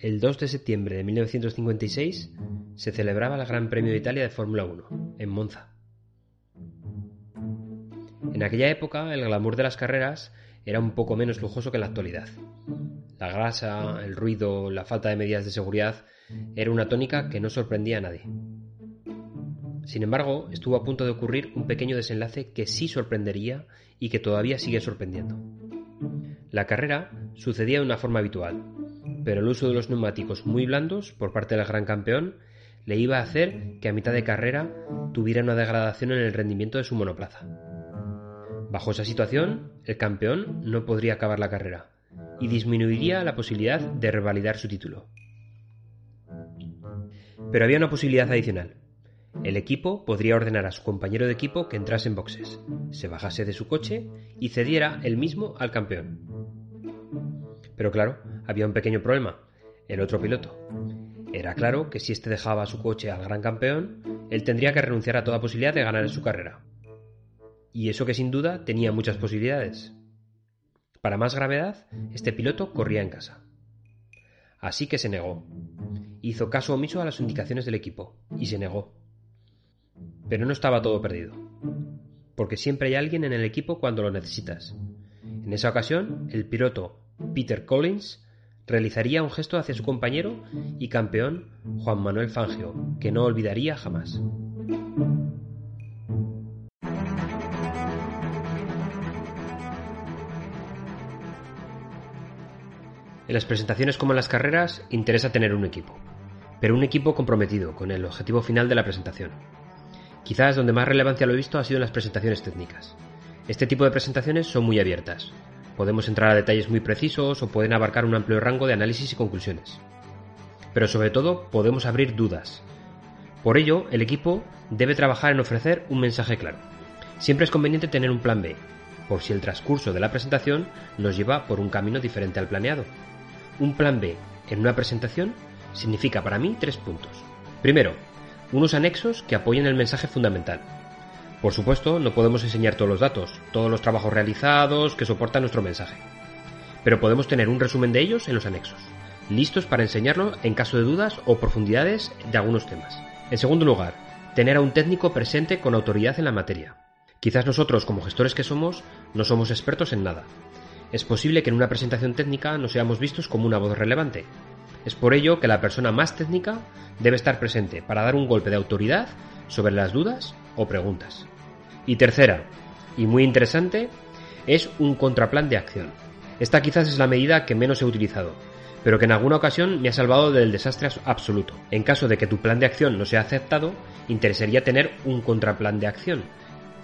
El 2 de septiembre de 1956 se celebraba el Gran Premio de Italia de Fórmula 1, en Monza. En aquella época el glamour de las carreras era un poco menos lujoso que en la actualidad. La grasa, el ruido, la falta de medidas de seguridad era una tónica que no sorprendía a nadie. Sin embargo, estuvo a punto de ocurrir un pequeño desenlace que sí sorprendería y que todavía sigue sorprendiendo. La carrera sucedía de una forma habitual, pero el uso de los neumáticos muy blandos por parte del gran campeón le iba a hacer que a mitad de carrera tuviera una degradación en el rendimiento de su monoplaza. Bajo esa situación, el campeón no podría acabar la carrera y disminuiría la posibilidad de revalidar su título. Pero había una posibilidad adicional. El equipo podría ordenar a su compañero de equipo que entrase en boxes, se bajase de su coche y cediera el mismo al campeón. Pero claro, había un pequeño problema, el otro piloto. Era claro que si éste dejaba su coche al gran campeón, él tendría que renunciar a toda posibilidad de ganar en su carrera. Y eso que sin duda tenía muchas posibilidades. Para más gravedad, este piloto corría en casa. Así que se negó. Hizo caso omiso a las indicaciones del equipo y se negó. Pero no estaba todo perdido, porque siempre hay alguien en el equipo cuando lo necesitas. En esa ocasión, el piloto Peter Collins realizaría un gesto hacia su compañero y campeón Juan Manuel Fangio, que no olvidaría jamás. En las presentaciones como en las carreras interesa tener un equipo, pero un equipo comprometido con el objetivo final de la presentación. Quizás donde más relevancia lo he visto ha sido en las presentaciones técnicas. Este tipo de presentaciones son muy abiertas. Podemos entrar a detalles muy precisos o pueden abarcar un amplio rango de análisis y conclusiones. Pero sobre todo podemos abrir dudas. Por ello, el equipo debe trabajar en ofrecer un mensaje claro. Siempre es conveniente tener un plan B, por si el transcurso de la presentación nos lleva por un camino diferente al planeado. Un plan B en una presentación significa para mí tres puntos. Primero, unos anexos que apoyen el mensaje fundamental. Por supuesto, no podemos enseñar todos los datos, todos los trabajos realizados que soportan nuestro mensaje, pero podemos tener un resumen de ellos en los anexos, listos para enseñarlo en caso de dudas o profundidades de algunos temas. En segundo lugar, tener a un técnico presente con autoridad en la materia. Quizás nosotros, como gestores que somos, no somos expertos en nada. Es posible que en una presentación técnica no seamos vistos como una voz relevante, es por ello que la persona más técnica debe estar presente para dar un golpe de autoridad sobre las dudas preguntas. Y tercera, y muy interesante, es un contraplan de acción. Esta quizás es la medida que menos he utilizado, pero que en alguna ocasión me ha salvado del desastre absoluto. En caso de que tu plan de acción no sea aceptado, interesaría tener un contraplan de acción,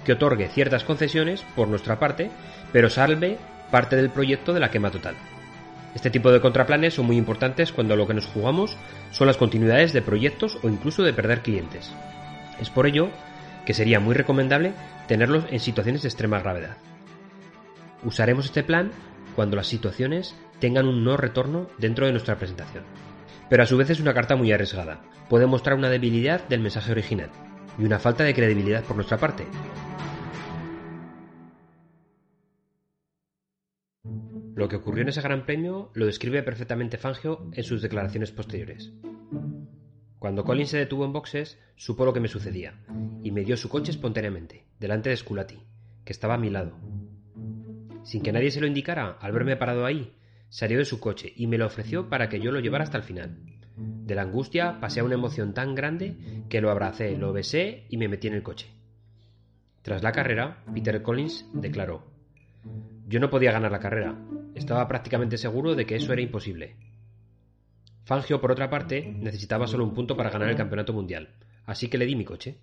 que otorgue ciertas concesiones por nuestra parte, pero salve parte del proyecto de la quema total. Este tipo de contraplanes son muy importantes cuando lo que nos jugamos son las continuidades de proyectos o incluso de perder clientes. Es por ello que sería muy recomendable tenerlos en situaciones de extrema gravedad. Usaremos este plan cuando las situaciones tengan un no retorno dentro de nuestra presentación. Pero a su vez es una carta muy arriesgada. Puede mostrar una debilidad del mensaje original y una falta de credibilidad por nuestra parte, Lo que ocurrió en ese gran premio lo describe perfectamente Fangio en sus declaraciones posteriores. Cuando Colin se detuvo en boxes, supo lo que me sucedía, y me dio su coche espontáneamente, delante de Sculati, que estaba a mi lado. Sin que nadie se lo indicara, al verme parado ahí, salió de su coche y me lo ofreció para que yo lo llevara hasta el final. De la angustia pasé a una emoción tan grande que lo abracé, lo besé y me metí en el coche. Tras la carrera, Peter Collins declaró Yo no podía ganar la carrera, estaba prácticamente seguro de que eso era imposible. Fangio, por otra parte, necesitaba solo un punto para ganar el campeonato mundial, así que le di mi coche.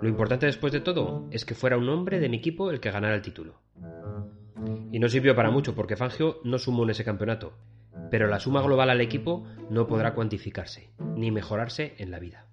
Lo importante después de todo es que fuera un hombre de mi equipo el que ganara el título. Y no sirvió para mucho porque Fangio no sumó en ese campeonato, pero la suma global al equipo no podrá cuantificarse, ni mejorarse en la vida.